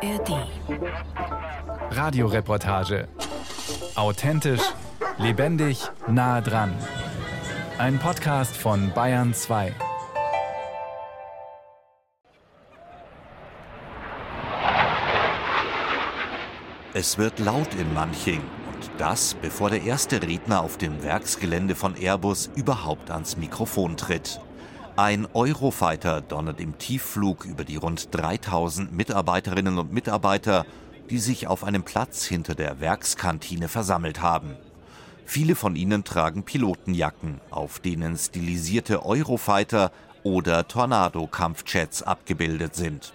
ARD. Radioreportage. Authentisch, lebendig, nah dran. Ein Podcast von Bayern 2. Es wird laut in Manching und das, bevor der erste Redner auf dem Werksgelände von Airbus überhaupt ans Mikrofon tritt. Ein Eurofighter donnert im Tiefflug über die rund 3000 Mitarbeiterinnen und Mitarbeiter, die sich auf einem Platz hinter der Werkskantine versammelt haben. Viele von ihnen tragen Pilotenjacken, auf denen stilisierte Eurofighter oder Tornado-Kampfjets abgebildet sind.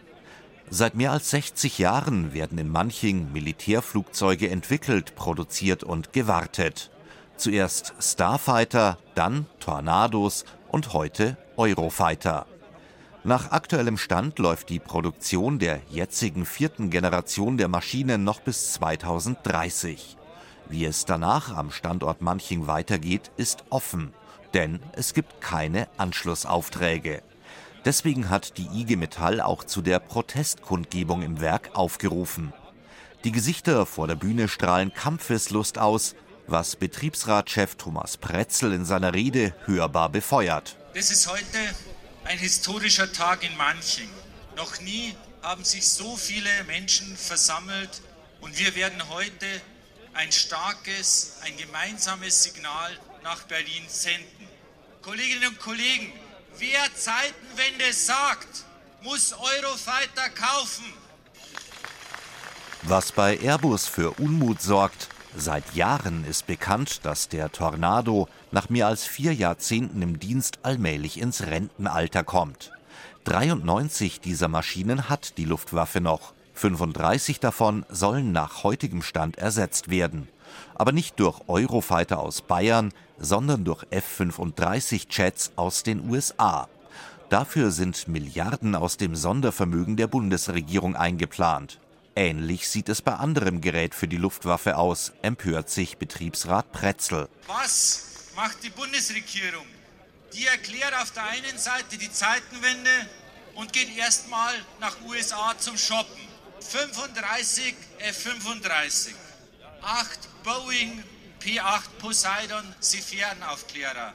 Seit mehr als 60 Jahren werden in Manching Militärflugzeuge entwickelt, produziert und gewartet. Zuerst Starfighter, dann Tornados und heute Eurofighter. Nach aktuellem Stand läuft die Produktion der jetzigen vierten Generation der Maschinen noch bis 2030. Wie es danach am Standort Manching weitergeht, ist offen, denn es gibt keine Anschlussaufträge. Deswegen hat die IG Metall auch zu der Protestkundgebung im Werk aufgerufen. Die Gesichter vor der Bühne strahlen Kampfeslust aus, was Betriebsratschef Thomas Pretzel in seiner Rede hörbar befeuert. Das ist heute ein historischer Tag in Manching. Noch nie haben sich so viele Menschen versammelt und wir werden heute ein starkes, ein gemeinsames Signal nach Berlin senden. Kolleginnen und Kollegen, wer Zeitenwende sagt, muss Eurofighter kaufen. Was bei Airbus für Unmut sorgt, Seit Jahren ist bekannt, dass der Tornado nach mehr als vier Jahrzehnten im Dienst allmählich ins Rentenalter kommt. 93 dieser Maschinen hat die Luftwaffe noch. 35 davon sollen nach heutigem Stand ersetzt werden. Aber nicht durch Eurofighter aus Bayern, sondern durch F-35 Jets aus den USA. Dafür sind Milliarden aus dem Sondervermögen der Bundesregierung eingeplant. Ähnlich sieht es bei anderem Gerät für die Luftwaffe aus, empört sich Betriebsrat Pretzel. Was macht die Bundesregierung? Die erklärt auf der einen Seite die Zeitenwende und geht erstmal nach USA zum Shoppen. 35 F-35, 8 Boeing P-8 Poseidon Sephirdenaufklärer,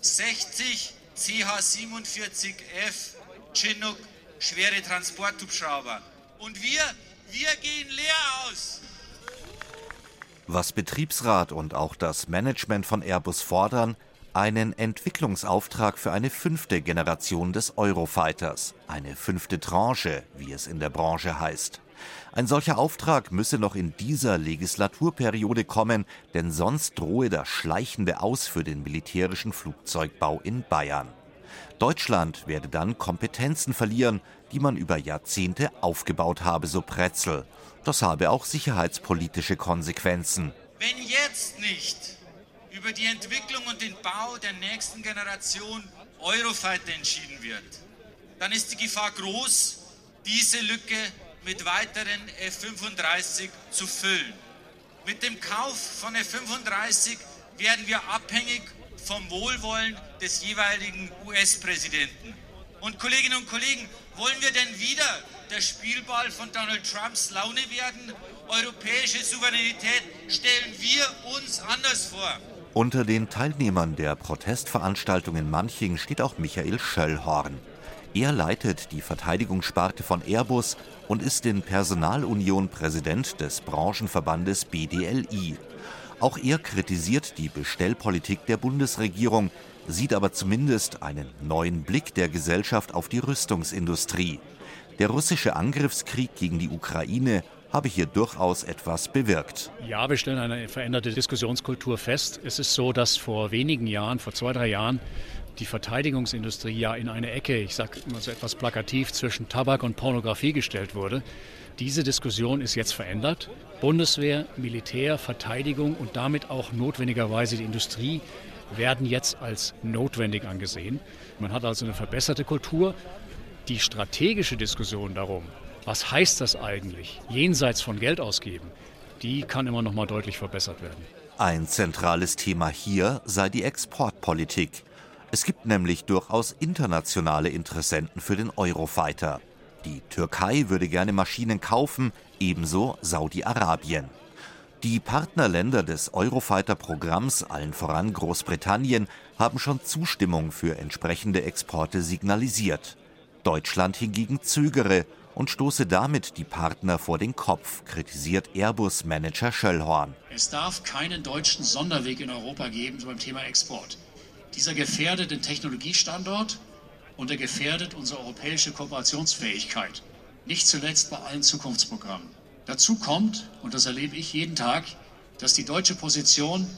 60 CH-47F Chinook schwere Transporthubschrauber. Und wir wir gehen leer aus. Was Betriebsrat und auch das Management von Airbus fordern, einen Entwicklungsauftrag für eine fünfte Generation des Eurofighters, eine fünfte Tranche, wie es in der Branche heißt. Ein solcher Auftrag müsse noch in dieser Legislaturperiode kommen, denn sonst drohe das schleichende Aus für den militärischen Flugzeugbau in Bayern. Deutschland werde dann Kompetenzen verlieren, die man über Jahrzehnte aufgebaut habe, so Pretzel. Das habe auch sicherheitspolitische Konsequenzen. Wenn jetzt nicht über die Entwicklung und den Bau der nächsten Generation Eurofighter entschieden wird, dann ist die Gefahr groß, diese Lücke mit weiteren F-35 zu füllen. Mit dem Kauf von F-35 werden wir abhängig vom Wohlwollen des jeweiligen US-Präsidenten. Und Kolleginnen und Kollegen, wollen wir denn wieder der Spielball von Donald Trumps Laune werden? Europäische Souveränität stellen wir uns anders vor. Unter den Teilnehmern der Protestveranstaltung in Manching steht auch Michael Schöllhorn. Er leitet die Verteidigungssparte von Airbus und ist in Personalunion Präsident des Branchenverbandes BDLI. Auch er kritisiert die Bestellpolitik der Bundesregierung, sieht aber zumindest einen neuen Blick der Gesellschaft auf die Rüstungsindustrie. Der russische Angriffskrieg gegen die Ukraine habe hier durchaus etwas bewirkt. Ja, wir stellen eine veränderte Diskussionskultur fest. Es ist so, dass vor wenigen Jahren, vor zwei, drei Jahren, die Verteidigungsindustrie ja in eine Ecke, ich sage immer so etwas plakativ, zwischen Tabak und Pornografie gestellt wurde. Diese Diskussion ist jetzt verändert. Bundeswehr, Militär, Verteidigung und damit auch notwendigerweise die Industrie werden jetzt als notwendig angesehen. Man hat also eine verbesserte Kultur. Die strategische Diskussion darum, was heißt das eigentlich, jenseits von Geld ausgeben, die kann immer noch mal deutlich verbessert werden. Ein zentrales Thema hier sei die Exportpolitik. Es gibt nämlich durchaus internationale Interessenten für den Eurofighter. Die Türkei würde gerne Maschinen kaufen, ebenso Saudi-Arabien. Die Partnerländer des Eurofighter-Programms, allen voran Großbritannien, haben schon Zustimmung für entsprechende Exporte signalisiert. Deutschland hingegen zögere und stoße damit die Partner vor den Kopf, kritisiert Airbus-Manager Schöllhorn. Es darf keinen deutschen Sonderweg in Europa geben beim Thema Export. Dieser gefährdet den Technologiestandort und er gefährdet unsere europäische Kooperationsfähigkeit. Nicht zuletzt bei allen Zukunftsprogrammen. Dazu kommt, und das erlebe ich jeden Tag, dass die deutsche Position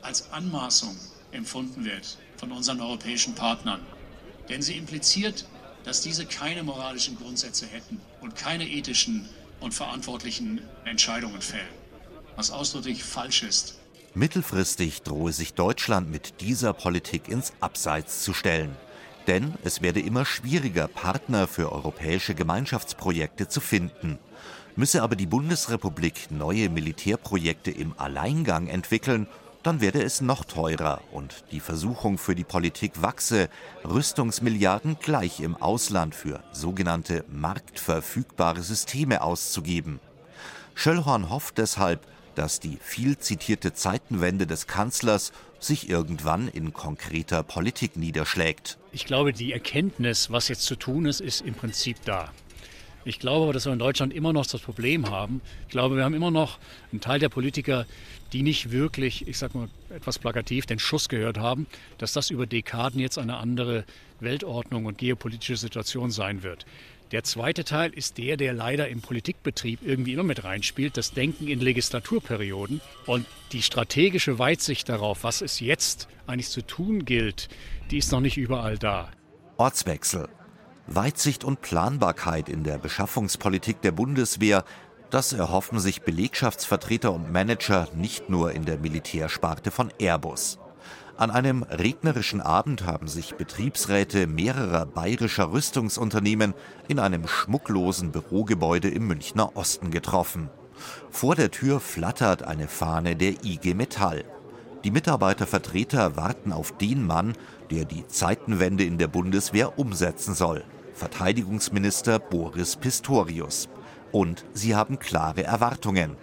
als Anmaßung empfunden wird von unseren europäischen Partnern. Denn sie impliziert, dass diese keine moralischen Grundsätze hätten und keine ethischen und verantwortlichen Entscheidungen fällen, was ausdrücklich falsch ist. Mittelfristig drohe sich Deutschland mit dieser Politik ins Abseits zu stellen. Denn es werde immer schwieriger, Partner für europäische Gemeinschaftsprojekte zu finden. Müsse aber die Bundesrepublik neue Militärprojekte im Alleingang entwickeln, dann werde es noch teurer und die Versuchung für die Politik wachse, Rüstungsmilliarden gleich im Ausland für sogenannte marktverfügbare Systeme auszugeben. Schöllhorn hofft deshalb, dass die viel zitierte Zeitenwende des Kanzlers sich irgendwann in konkreter Politik niederschlägt. Ich glaube, die Erkenntnis, was jetzt zu tun ist, ist im Prinzip da. Ich glaube aber, dass wir in Deutschland immer noch das Problem haben. Ich glaube, wir haben immer noch einen Teil der Politiker, die nicht wirklich, ich sage mal etwas plakativ, den Schuss gehört haben, dass das über Dekaden jetzt eine andere Weltordnung und geopolitische Situation sein wird. Der zweite Teil ist der, der leider im Politikbetrieb irgendwie immer mit reinspielt, das Denken in Legislaturperioden und die strategische Weitsicht darauf, was es jetzt eigentlich zu tun gilt, die ist noch nicht überall da. Ortswechsel. Weitsicht und Planbarkeit in der Beschaffungspolitik der Bundeswehr, das erhoffen sich Belegschaftsvertreter und Manager nicht nur in der Militärsparte von Airbus. An einem regnerischen Abend haben sich Betriebsräte mehrerer bayerischer Rüstungsunternehmen in einem schmucklosen Bürogebäude im Münchner Osten getroffen. Vor der Tür flattert eine Fahne der IG Metall. Die Mitarbeitervertreter warten auf den Mann, der die Zeitenwende in der Bundeswehr umsetzen soll. Verteidigungsminister Boris Pistorius. Und sie haben klare Erwartungen.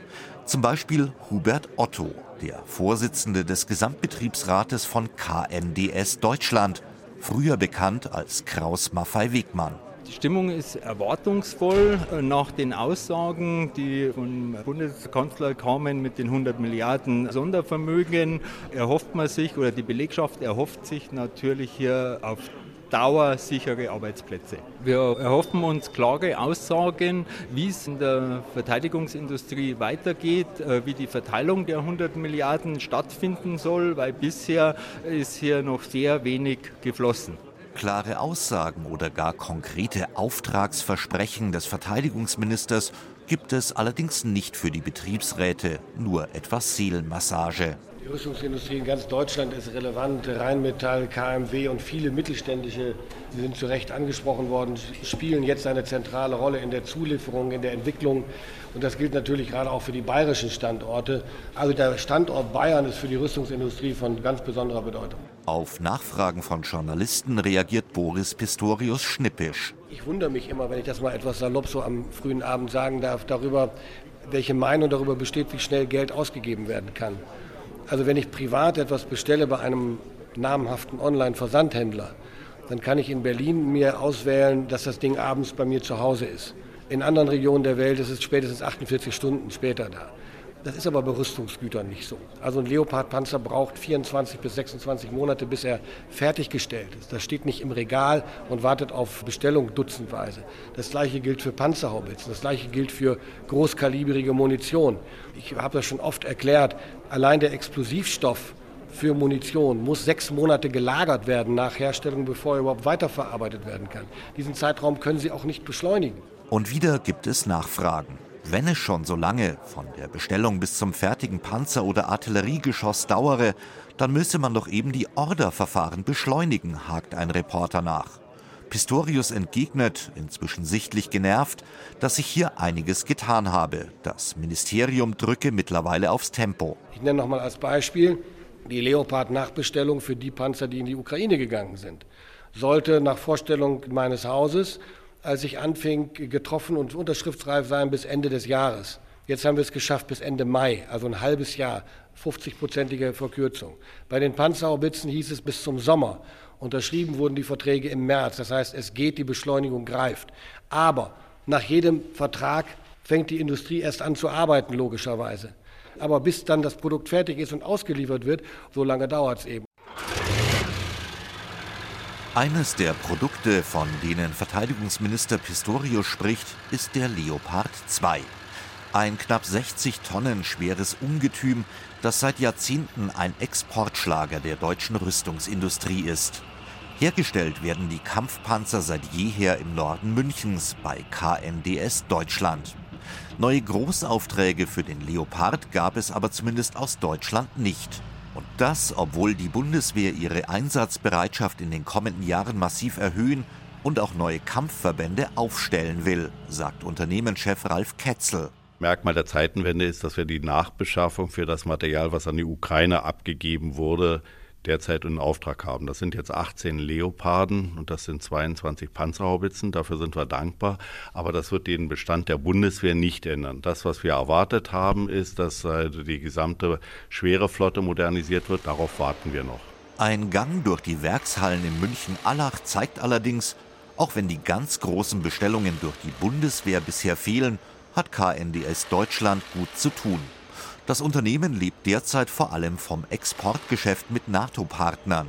Zum Beispiel Hubert Otto, der Vorsitzende des Gesamtbetriebsrates von KNDS Deutschland, früher bekannt als Kraus Maffei Wegmann. Die Stimmung ist erwartungsvoll nach den Aussagen, die vom Bundeskanzler kamen mit den 100 Milliarden Sondervermögen. Erhofft man sich oder die Belegschaft erhofft sich natürlich hier auf dauersichere Arbeitsplätze. Wir erhoffen uns klare Aussagen, wie es in der Verteidigungsindustrie weitergeht, äh, wie die Verteilung der 100 Milliarden stattfinden soll, weil bisher ist hier noch sehr wenig geflossen. Klare Aussagen oder gar konkrete Auftragsversprechen des Verteidigungsministers gibt es allerdings nicht für die Betriebsräte, nur etwas Seelenmassage. Die Rüstungsindustrie in ganz Deutschland ist relevant. Rheinmetall, KMW und viele mittelständische, die sind zu Recht angesprochen worden, spielen jetzt eine zentrale Rolle in der Zulieferung, in der Entwicklung. Und das gilt natürlich gerade auch für die bayerischen Standorte. Also der Standort Bayern ist für die Rüstungsindustrie von ganz besonderer Bedeutung. Auf Nachfragen von Journalisten reagiert Boris Pistorius schnippisch. Ich wundere mich immer, wenn ich das mal etwas salopp so am frühen Abend sagen darf, darüber, welche Meinung darüber besteht, wie schnell Geld ausgegeben werden kann. Also wenn ich privat etwas bestelle bei einem namhaften Online-Versandhändler, dann kann ich in Berlin mir auswählen, dass das Ding abends bei mir zu Hause ist. In anderen Regionen der Welt ist es spätestens 48 Stunden später da. Das ist aber bei Rüstungsgütern nicht so. Also ein Leopard-Panzer braucht 24 bis 26 Monate, bis er fertiggestellt ist. Das steht nicht im Regal und wartet auf Bestellung dutzendweise. Das gleiche gilt für Panzerhaubitzen, das gleiche gilt für großkalibrige Munition. Ich habe das schon oft erklärt, allein der Explosivstoff für Munition muss sechs Monate gelagert werden nach Herstellung, bevor er überhaupt weiterverarbeitet werden kann. Diesen Zeitraum können Sie auch nicht beschleunigen. Und wieder gibt es Nachfragen. Wenn es schon so lange von der Bestellung bis zum fertigen Panzer oder Artilleriegeschoss dauere, dann müsse man doch eben die Orderverfahren beschleunigen, hakt ein Reporter nach. Pistorius entgegnet, inzwischen sichtlich genervt, dass sich hier einiges getan habe. Das Ministerium drücke mittlerweile aufs Tempo. Ich nenne noch mal als Beispiel die Leopard-Nachbestellung für die Panzer, die in die Ukraine gegangen sind. Sollte nach Vorstellung meines Hauses als ich anfing, getroffen und unterschriftsreif sein bis Ende des Jahres. Jetzt haben wir es geschafft bis Ende Mai, also ein halbes Jahr, 50-prozentige Verkürzung. Bei den Panzerhaubitzen hieß es bis zum Sommer. Unterschrieben wurden die Verträge im März. Das heißt, es geht, die Beschleunigung greift. Aber nach jedem Vertrag fängt die Industrie erst an zu arbeiten, logischerweise. Aber bis dann das Produkt fertig ist und ausgeliefert wird, so lange dauert es eben. Eines der Produkte, von denen Verteidigungsminister Pistorius spricht, ist der Leopard 2. Ein knapp 60 Tonnen schweres Ungetüm, das seit Jahrzehnten ein Exportschlager der deutschen Rüstungsindustrie ist. Hergestellt werden die Kampfpanzer seit jeher im Norden Münchens bei KNDS Deutschland. Neue Großaufträge für den Leopard gab es aber zumindest aus Deutschland nicht. Und das, obwohl die Bundeswehr ihre Einsatzbereitschaft in den kommenden Jahren massiv erhöhen und auch neue Kampfverbände aufstellen will, sagt Unternehmenschef Ralf Ketzel. Merkmal der Zeitenwende ist, dass wir die Nachbeschaffung für das Material, was an die Ukraine abgegeben wurde, derzeit in Auftrag haben. Das sind jetzt 18 Leoparden und das sind 22 Panzerhaubitzen. Dafür sind wir dankbar. Aber das wird den Bestand der Bundeswehr nicht ändern. Das, was wir erwartet haben, ist, dass äh, die gesamte schwere Flotte modernisiert wird. Darauf warten wir noch. Ein Gang durch die Werkshallen in München-Allach zeigt allerdings, auch wenn die ganz großen Bestellungen durch die Bundeswehr bisher fehlen, hat KNDS Deutschland gut zu tun. Das Unternehmen lebt derzeit vor allem vom Exportgeschäft mit NATO-Partnern.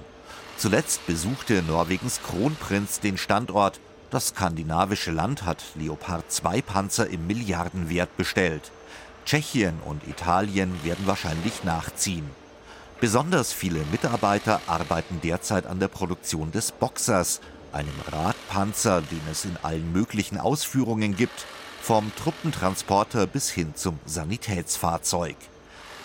Zuletzt besuchte Norwegens Kronprinz den Standort. Das skandinavische Land hat Leopard 2 Panzer im Milliardenwert bestellt. Tschechien und Italien werden wahrscheinlich nachziehen. Besonders viele Mitarbeiter arbeiten derzeit an der Produktion des Boxers, einem Radpanzer, den es in allen möglichen Ausführungen gibt, vom Truppentransporter bis hin zum Sanitätsfahrzeug.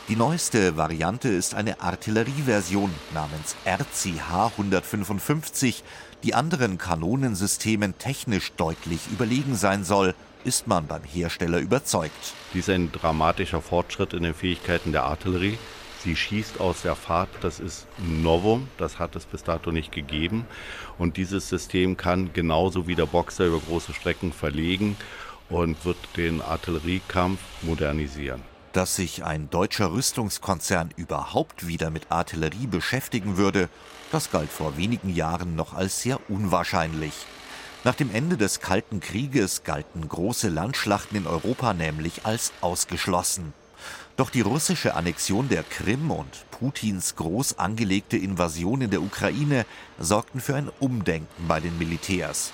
Die neueste Variante ist eine Artillerieversion namens RCH 155, die anderen Kanonensystemen technisch deutlich überlegen sein soll, ist man beim Hersteller überzeugt. Dies ist ein dramatischer Fortschritt in den Fähigkeiten der Artillerie. Sie schießt aus der Fahrt, das ist Novum, das hat es bis dato nicht gegeben. Und dieses System kann genauso wie der Boxer über große Strecken verlegen und wird den Artilleriekampf modernisieren. Dass sich ein deutscher Rüstungskonzern überhaupt wieder mit Artillerie beschäftigen würde, das galt vor wenigen Jahren noch als sehr unwahrscheinlich. Nach dem Ende des Kalten Krieges galten große Landschlachten in Europa nämlich als ausgeschlossen. Doch die russische Annexion der Krim und Putins groß angelegte Invasion in der Ukraine sorgten für ein Umdenken bei den Militärs.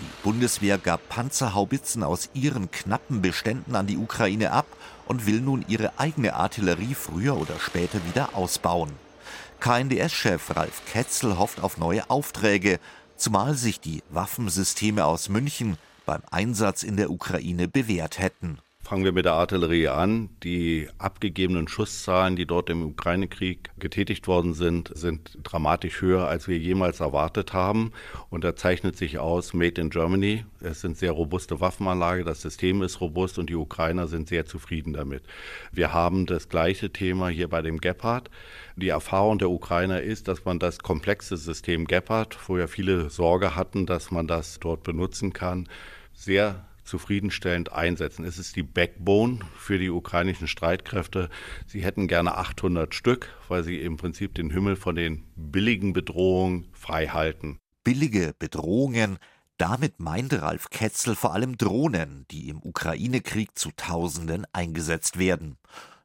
Die Bundeswehr gab Panzerhaubitzen aus ihren knappen Beständen an die Ukraine ab und will nun ihre eigene Artillerie früher oder später wieder ausbauen. KNDS-Chef Ralf Ketzel hofft auf neue Aufträge, zumal sich die Waffensysteme aus München beim Einsatz in der Ukraine bewährt hätten. Fangen wir mit der Artillerie an. Die abgegebenen Schusszahlen, die dort im Ukraine-Krieg getätigt worden sind, sind dramatisch höher, als wir jemals erwartet haben. Und da zeichnet sich aus Made in Germany. Es sind sehr robuste Waffenanlage, das System ist robust und die Ukrainer sind sehr zufrieden damit. Wir haben das gleiche Thema hier bei dem Gepard. Die Erfahrung der Ukrainer ist, dass man das komplexe System Gepard, wo ja viele Sorge hatten, dass man das dort benutzen kann, sehr zufriedenstellend einsetzen. Es ist die Backbone für die ukrainischen Streitkräfte. Sie hätten gerne 800 Stück, weil sie im Prinzip den Himmel von den billigen Bedrohungen frei halten. Billige Bedrohungen, damit meinte Ralf Ketzel vor allem Drohnen, die im Ukraine-Krieg zu Tausenden eingesetzt werden.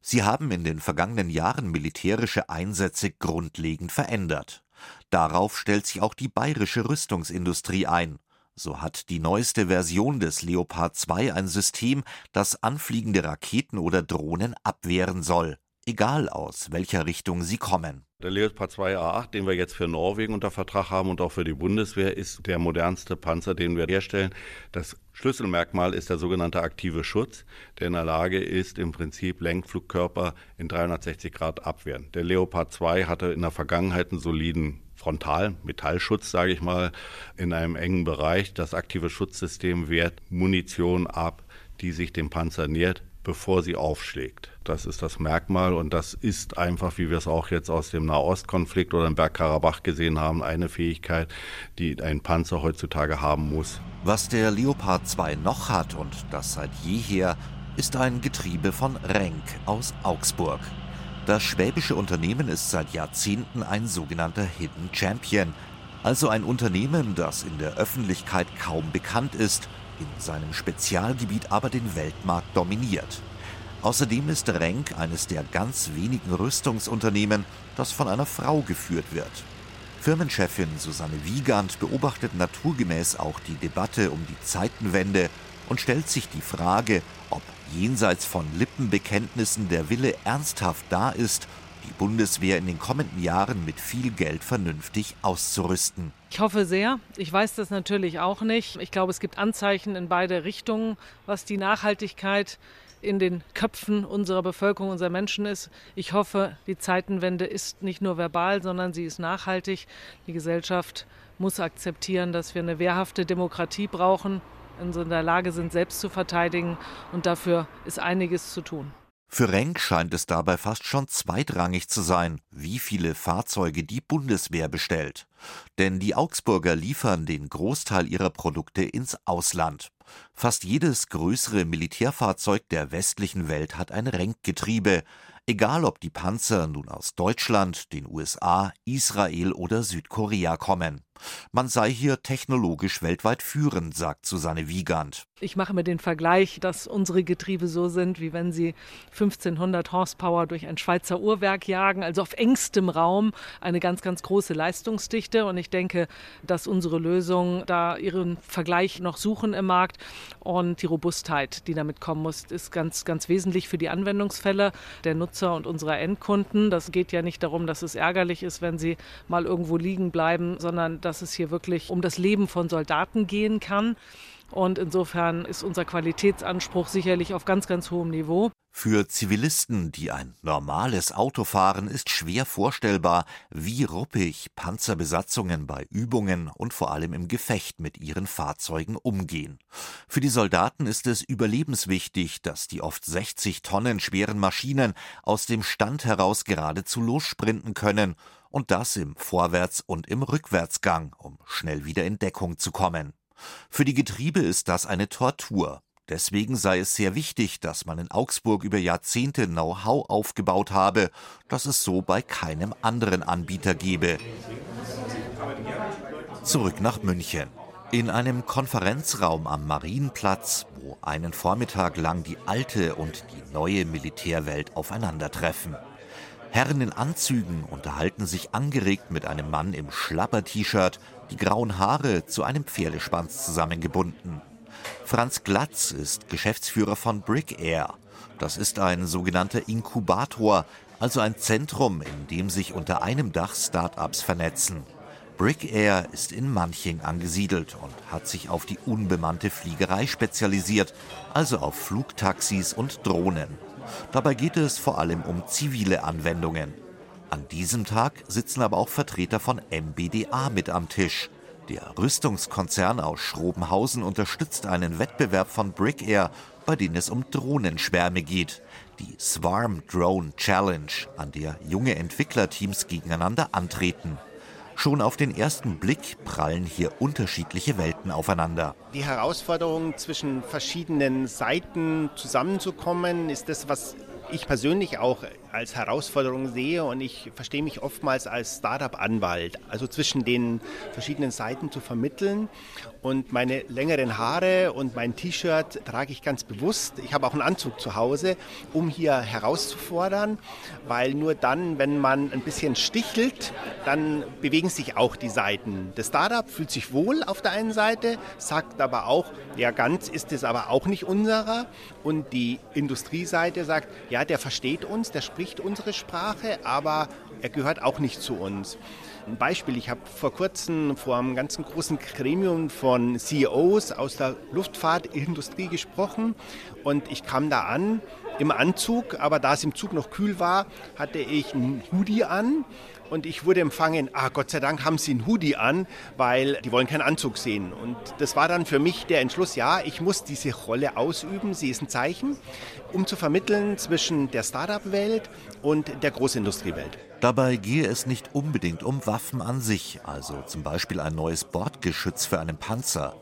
Sie haben in den vergangenen Jahren militärische Einsätze grundlegend verändert. Darauf stellt sich auch die bayerische Rüstungsindustrie ein. So hat die neueste Version des Leopard 2 ein System, das anfliegende Raketen oder Drohnen abwehren soll, egal aus welcher Richtung sie kommen. Der Leopard 2 A8, den wir jetzt für Norwegen unter Vertrag haben und auch für die Bundeswehr, ist der modernste Panzer, den wir herstellen. Das Schlüsselmerkmal ist der sogenannte aktive Schutz, der in der Lage ist, im Prinzip Lenkflugkörper in 360 Grad abwehren. Der Leopard 2 hatte in der Vergangenheit einen soliden Frontal-Metallschutz, sage ich mal, in einem engen Bereich. Das aktive Schutzsystem wehrt Munition ab, die sich dem Panzer nähert, bevor sie aufschlägt. Das ist das Merkmal und das ist einfach, wie wir es auch jetzt aus dem Nahostkonflikt oder im Bergkarabach gesehen haben, eine Fähigkeit, die ein Panzer heutzutage haben muss. Was der Leopard 2 noch hat und das seit jeher, ist ein Getriebe von Renk aus Augsburg. Das schwäbische Unternehmen ist seit Jahrzehnten ein sogenannter Hidden Champion, also ein Unternehmen, das in der Öffentlichkeit kaum bekannt ist, in seinem Spezialgebiet aber den Weltmarkt dominiert. Außerdem ist Renk eines der ganz wenigen Rüstungsunternehmen, das von einer Frau geführt wird. Firmenchefin Susanne Wiegand beobachtet naturgemäß auch die Debatte um die Zeitenwende und stellt sich die Frage, ob jenseits von Lippenbekenntnissen der Wille ernsthaft da ist, die Bundeswehr in den kommenden Jahren mit viel Geld vernünftig auszurüsten. Ich hoffe sehr. Ich weiß das natürlich auch nicht. Ich glaube, es gibt Anzeichen in beide Richtungen, was die Nachhaltigkeit in den Köpfen unserer Bevölkerung, unserer Menschen ist. Ich hoffe, die Zeitenwende ist nicht nur verbal, sondern sie ist nachhaltig. Die Gesellschaft muss akzeptieren, dass wir eine wehrhafte Demokratie brauchen, in der Lage sind, selbst zu verteidigen. Und dafür ist einiges zu tun. Für Renk scheint es dabei fast schon zweitrangig zu sein, wie viele Fahrzeuge die Bundeswehr bestellt. Denn die Augsburger liefern den Großteil ihrer Produkte ins Ausland. Fast jedes größere Militärfahrzeug der westlichen Welt hat ein Renkgetriebe, egal ob die Panzer nun aus Deutschland, den USA, Israel oder Südkorea kommen. Man sei hier technologisch weltweit führend, sagt Susanne Wiegand. Ich mache mir den Vergleich, dass unsere Getriebe so sind, wie wenn sie 1500 Horsepower durch ein Schweizer Uhrwerk jagen, also auf engstem Raum eine ganz, ganz große Leistungsdichte. Und ich denke, dass unsere Lösungen da ihren Vergleich noch suchen im Markt. Und die Robustheit, die damit kommen muss, ist ganz, ganz wesentlich für die Anwendungsfälle der Nutzer und unserer Endkunden. Das geht ja nicht darum, dass es ärgerlich ist, wenn sie mal irgendwo liegen bleiben, sondern dass es hier wirklich um das Leben von Soldaten gehen kann. Und insofern ist unser Qualitätsanspruch sicherlich auf ganz, ganz hohem Niveau. Für Zivilisten, die ein normales Auto fahren, ist schwer vorstellbar, wie ruppig Panzerbesatzungen bei Übungen und vor allem im Gefecht mit ihren Fahrzeugen umgehen. Für die Soldaten ist es überlebenswichtig, dass die oft 60 Tonnen schweren Maschinen aus dem Stand heraus geradezu lossprinten können und das im Vorwärts- und im Rückwärtsgang, um schnell wieder in Deckung zu kommen. Für die Getriebe ist das eine Tortur. Deswegen sei es sehr wichtig, dass man in Augsburg über Jahrzehnte Know-how aufgebaut habe, das es so bei keinem anderen Anbieter gebe. Zurück nach München. In einem Konferenzraum am Marienplatz, wo einen Vormittag lang die alte und die neue Militärwelt aufeinandertreffen. Herren in Anzügen unterhalten sich angeregt mit einem Mann im Schlapper-T-Shirt, die grauen Haare zu einem Pferdeschwanz zusammengebunden. Franz Glatz ist Geschäftsführer von Brick Air. Das ist ein sogenannter Inkubator, also ein Zentrum, in dem sich unter einem Dach Start-ups vernetzen. Brick Air ist in Manching angesiedelt und hat sich auf die unbemannte Fliegerei spezialisiert, also auf Flugtaxis und Drohnen. Dabei geht es vor allem um zivile Anwendungen. An diesem Tag sitzen aber auch Vertreter von MBDA mit am Tisch. Der Rüstungskonzern aus Schrobenhausen unterstützt einen Wettbewerb von Brick Air, bei dem es um Drohnenschwärme geht. Die Swarm Drone Challenge, an der junge Entwicklerteams gegeneinander antreten. Schon auf den ersten Blick prallen hier unterschiedliche Welten aufeinander. Die Herausforderung zwischen verschiedenen Seiten zusammenzukommen, ist das, was ich persönlich auch als Herausforderung sehe und ich verstehe mich oftmals als Startup-Anwalt, also zwischen den verschiedenen Seiten zu vermitteln. Und meine längeren Haare und mein T-Shirt trage ich ganz bewusst. Ich habe auch einen Anzug zu Hause, um hier herauszufordern, weil nur dann, wenn man ein bisschen stichelt, dann bewegen sich auch die Seiten. Das Startup fühlt sich wohl auf der einen Seite, sagt aber auch, ja, ganz ist es aber auch nicht unserer. Und die Industrieseite sagt, ja, der versteht uns, der spricht spricht unsere Sprache, aber er gehört auch nicht zu uns. Ein Beispiel, ich habe vor kurzem vor einem ganzen großen Gremium von CEOs aus der Luftfahrtindustrie gesprochen und ich kam da an im Anzug, aber da es im Zug noch kühl war, hatte ich ein Hoodie an und ich wurde empfangen, ah Gott sei Dank haben sie einen Hoodie an, weil die wollen keinen Anzug sehen. Und das war dann für mich der Entschluss, ja, ich muss diese Rolle ausüben, sie ist ein Zeichen, um zu vermitteln zwischen der Startup-Welt und der Großindustriewelt. Dabei gehe es nicht unbedingt um Waffen an sich, also zum Beispiel ein neues Bordgeschütz für einen Panzer.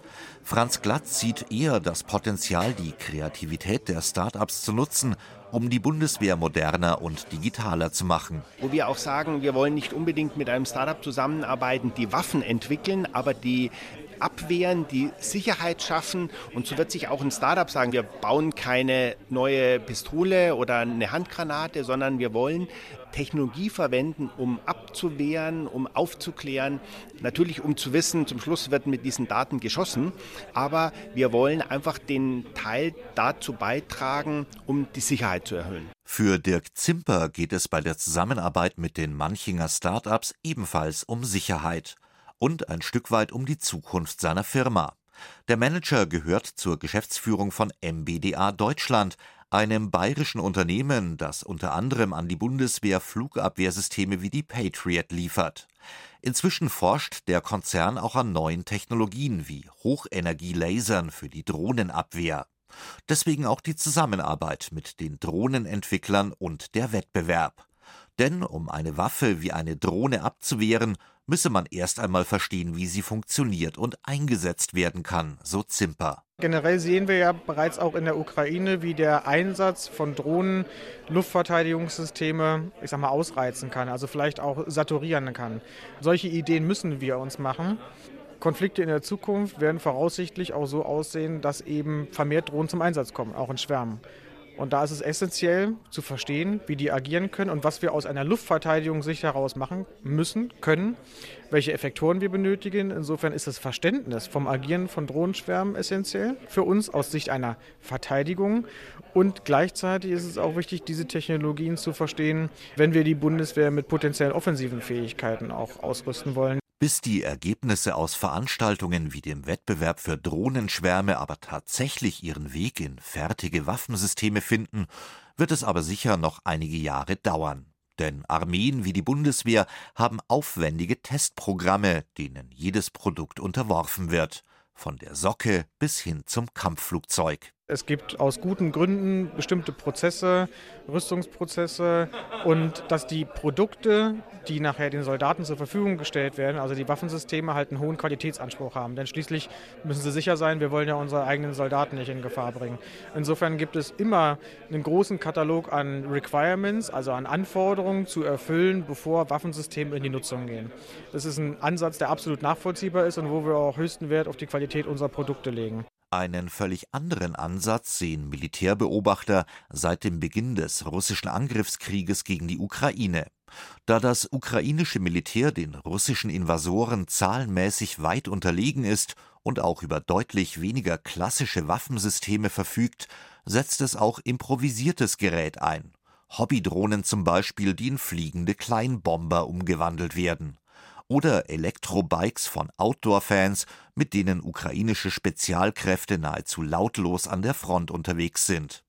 Franz Glatt sieht eher das Potenzial, die Kreativität der Startups zu nutzen, um die Bundeswehr moderner und digitaler zu machen. Wo wir auch sagen, wir wollen nicht unbedingt mit einem Startup zusammenarbeiten, die Waffen entwickeln, aber die abwehren, die Sicherheit schaffen. Und so wird sich auch ein Startup sagen, wir bauen keine neue Pistole oder eine Handgranate, sondern wir wollen Technologie verwenden, um abzuwehren, um aufzuklären. Natürlich, um zu wissen, zum Schluss wird mit diesen Daten geschossen. Aber wir wollen einfach den Teil dazu beitragen, um die Sicherheit zu erhöhen. Für Dirk Zimper geht es bei der Zusammenarbeit mit den Manchinger Startups ebenfalls um Sicherheit und ein Stück weit um die Zukunft seiner Firma. Der Manager gehört zur Geschäftsführung von MBDA Deutschland, einem bayerischen Unternehmen, das unter anderem an die Bundeswehr Flugabwehrsysteme wie die Patriot liefert. Inzwischen forscht der Konzern auch an neuen Technologien wie Hochenergielasern für die Drohnenabwehr. Deswegen auch die Zusammenarbeit mit den Drohnenentwicklern und der Wettbewerb. Denn um eine Waffe wie eine Drohne abzuwehren, müsse man erst einmal verstehen, wie sie funktioniert und eingesetzt werden kann, so Zimper. Generell sehen wir ja bereits auch in der Ukraine, wie der Einsatz von Drohnen Luftverteidigungssysteme, ich sag mal, ausreizen kann, also vielleicht auch saturieren kann. Solche Ideen müssen wir uns machen. Konflikte in der Zukunft werden voraussichtlich auch so aussehen, dass eben vermehrt Drohnen zum Einsatz kommen, auch in Schwärmen. Und da ist es essentiell zu verstehen, wie die agieren können und was wir aus einer Luftverteidigungssicht heraus machen müssen, können, welche Effektoren wir benötigen. Insofern ist das Verständnis vom Agieren von Drohnenschwärmen essentiell für uns aus Sicht einer Verteidigung. Und gleichzeitig ist es auch wichtig, diese Technologien zu verstehen, wenn wir die Bundeswehr mit potenziellen offensiven Fähigkeiten auch ausrüsten wollen. Bis die Ergebnisse aus Veranstaltungen wie dem Wettbewerb für Drohnenschwärme aber tatsächlich ihren Weg in fertige Waffensysteme finden, wird es aber sicher noch einige Jahre dauern. Denn Armeen wie die Bundeswehr haben aufwendige Testprogramme, denen jedes Produkt unterworfen wird, von der Socke bis hin zum Kampfflugzeug. Es gibt aus guten Gründen bestimmte Prozesse, Rüstungsprozesse und dass die Produkte, die nachher den Soldaten zur Verfügung gestellt werden, also die Waffensysteme, halt einen hohen Qualitätsanspruch haben. Denn schließlich müssen sie sicher sein, wir wollen ja unsere eigenen Soldaten nicht in Gefahr bringen. Insofern gibt es immer einen großen Katalog an Requirements, also an Anforderungen zu erfüllen, bevor Waffensysteme in die Nutzung gehen. Das ist ein Ansatz, der absolut nachvollziehbar ist und wo wir auch höchsten Wert auf die Qualität unserer Produkte legen. Einen völlig anderen Ansatz sehen Militärbeobachter seit dem Beginn des russischen Angriffskrieges gegen die Ukraine. Da das ukrainische Militär den russischen Invasoren zahlenmäßig weit unterlegen ist und auch über deutlich weniger klassische Waffensysteme verfügt, setzt es auch improvisiertes Gerät ein. Hobbydrohnen zum Beispiel, die in fliegende Kleinbomber umgewandelt werden oder Elektrobikes von Outdoor-Fans, mit denen ukrainische Spezialkräfte nahezu lautlos an der Front unterwegs sind.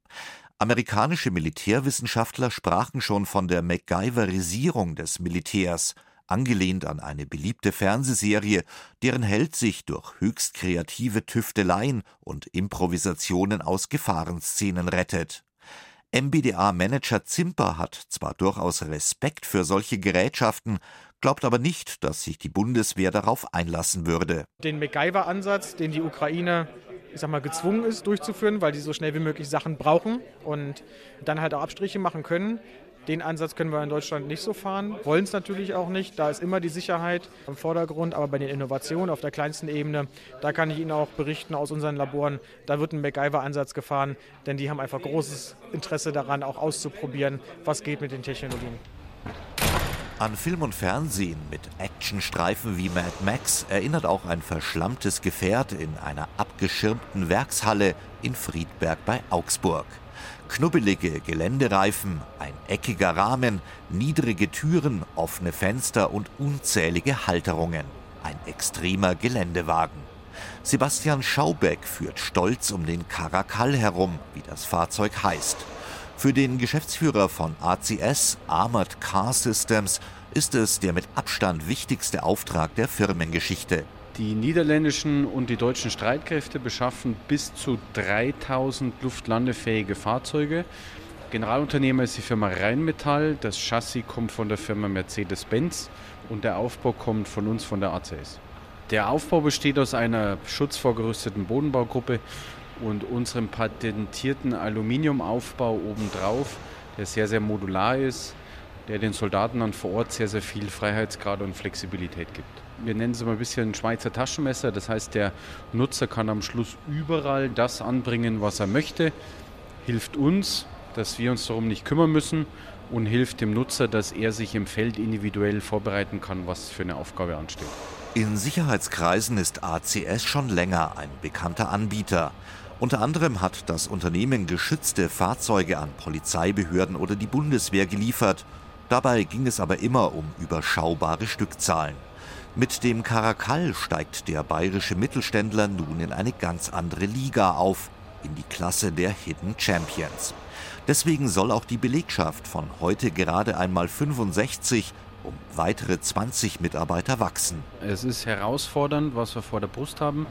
Amerikanische Militärwissenschaftler sprachen schon von der MacGyverisierung des Militärs, angelehnt an eine beliebte Fernsehserie, deren Held sich durch höchst kreative Tüfteleien und Improvisationen aus Gefahrenszenen rettet. MBDA-Manager Zimper hat zwar durchaus Respekt für solche Gerätschaften, glaubt aber nicht, dass sich die Bundeswehr darauf einlassen würde. Den MacGyver-Ansatz, den die Ukraine ich sag mal, gezwungen ist durchzuführen, weil die so schnell wie möglich Sachen brauchen und dann halt auch Abstriche machen können. Den Ansatz können wir in Deutschland nicht so fahren, wollen es natürlich auch nicht. Da ist immer die Sicherheit im Vordergrund, aber bei den Innovationen auf der kleinsten Ebene, da kann ich Ihnen auch berichten aus unseren Laboren, da wird ein MacGyver-Ansatz gefahren, denn die haben einfach großes Interesse daran, auch auszuprobieren, was geht mit den Technologien. An Film und Fernsehen mit Actionstreifen wie Mad Max erinnert auch ein verschlammtes Gefährt in einer abgeschirmten Werkshalle in Friedberg bei Augsburg. Knubbelige Geländereifen, ein eckiger Rahmen, niedrige Türen, offene Fenster und unzählige Halterungen. Ein extremer Geländewagen. Sebastian Schaubeck führt stolz um den Karakal herum, wie das Fahrzeug heißt. Für den Geschäftsführer von ACS, Armored Car Systems, ist es der mit Abstand wichtigste Auftrag der Firmengeschichte. Die niederländischen und die deutschen Streitkräfte beschaffen bis zu 3000 luftlandefähige Fahrzeuge. Generalunternehmer ist die Firma Rheinmetall, das Chassis kommt von der Firma Mercedes-Benz und der Aufbau kommt von uns von der ACS. Der Aufbau besteht aus einer schutzvorgerüsteten Bodenbaugruppe und unserem patentierten Aluminiumaufbau obendrauf, der sehr, sehr modular ist, der den Soldaten dann vor Ort sehr, sehr viel Freiheitsgrad und Flexibilität gibt. Wir nennen es mal ein bisschen Schweizer Taschenmesser, das heißt, der Nutzer kann am Schluss überall das anbringen, was er möchte, hilft uns, dass wir uns darum nicht kümmern müssen und hilft dem Nutzer, dass er sich im Feld individuell vorbereiten kann, was für eine Aufgabe ansteht. In Sicherheitskreisen ist ACS schon länger ein bekannter Anbieter. Unter anderem hat das Unternehmen geschützte Fahrzeuge an Polizeibehörden oder die Bundeswehr geliefert. Dabei ging es aber immer um überschaubare Stückzahlen. Mit dem Karakal steigt der bayerische Mittelständler nun in eine ganz andere Liga auf, in die Klasse der Hidden Champions. Deswegen soll auch die Belegschaft von heute gerade einmal 65 um weitere 20 Mitarbeiter wachsen. Es ist herausfordernd, was wir vor der Brust haben.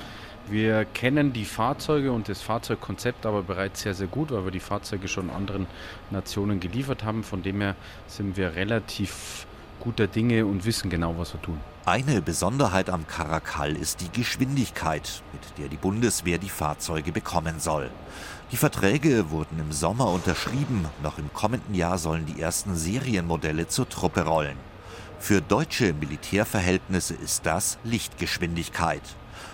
Wir kennen die Fahrzeuge und das Fahrzeugkonzept aber bereits sehr, sehr gut, weil wir die Fahrzeuge schon anderen Nationen geliefert haben. Von dem her sind wir relativ guter Dinge und wissen genau, was wir tun. Eine Besonderheit am Karakal ist die Geschwindigkeit, mit der die Bundeswehr die Fahrzeuge bekommen soll. Die Verträge wurden im Sommer unterschrieben, noch im kommenden Jahr sollen die ersten Serienmodelle zur Truppe rollen. Für deutsche Militärverhältnisse ist das Lichtgeschwindigkeit.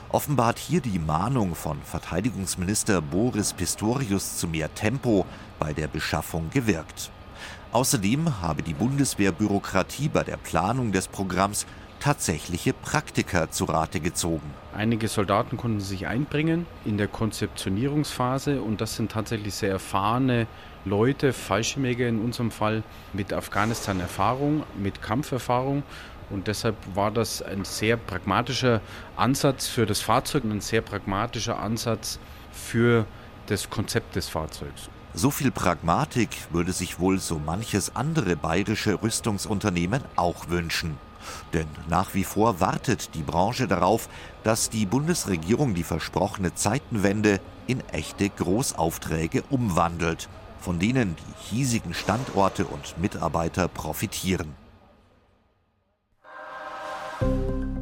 Offenbart hier die Mahnung von Verteidigungsminister Boris Pistorius zu mehr Tempo bei der Beschaffung gewirkt. Außerdem habe die Bundeswehrbürokratie bei der Planung des Programms tatsächliche Praktiker zu Rate gezogen. Einige Soldaten konnten sich einbringen in der Konzeptionierungsphase und das sind tatsächlich sehr erfahrene Leute, Fallschirmjäger in unserem Fall, mit Afghanistan-Erfahrung, mit Kampferfahrung. Und deshalb war das ein sehr pragmatischer Ansatz für das Fahrzeug und ein sehr pragmatischer Ansatz für das Konzept des Fahrzeugs. So viel Pragmatik würde sich wohl so manches andere bayerische Rüstungsunternehmen auch wünschen. Denn nach wie vor wartet die Branche darauf, dass die Bundesregierung die versprochene Zeitenwende in echte Großaufträge umwandelt von denen die hiesigen Standorte und Mitarbeiter profitieren.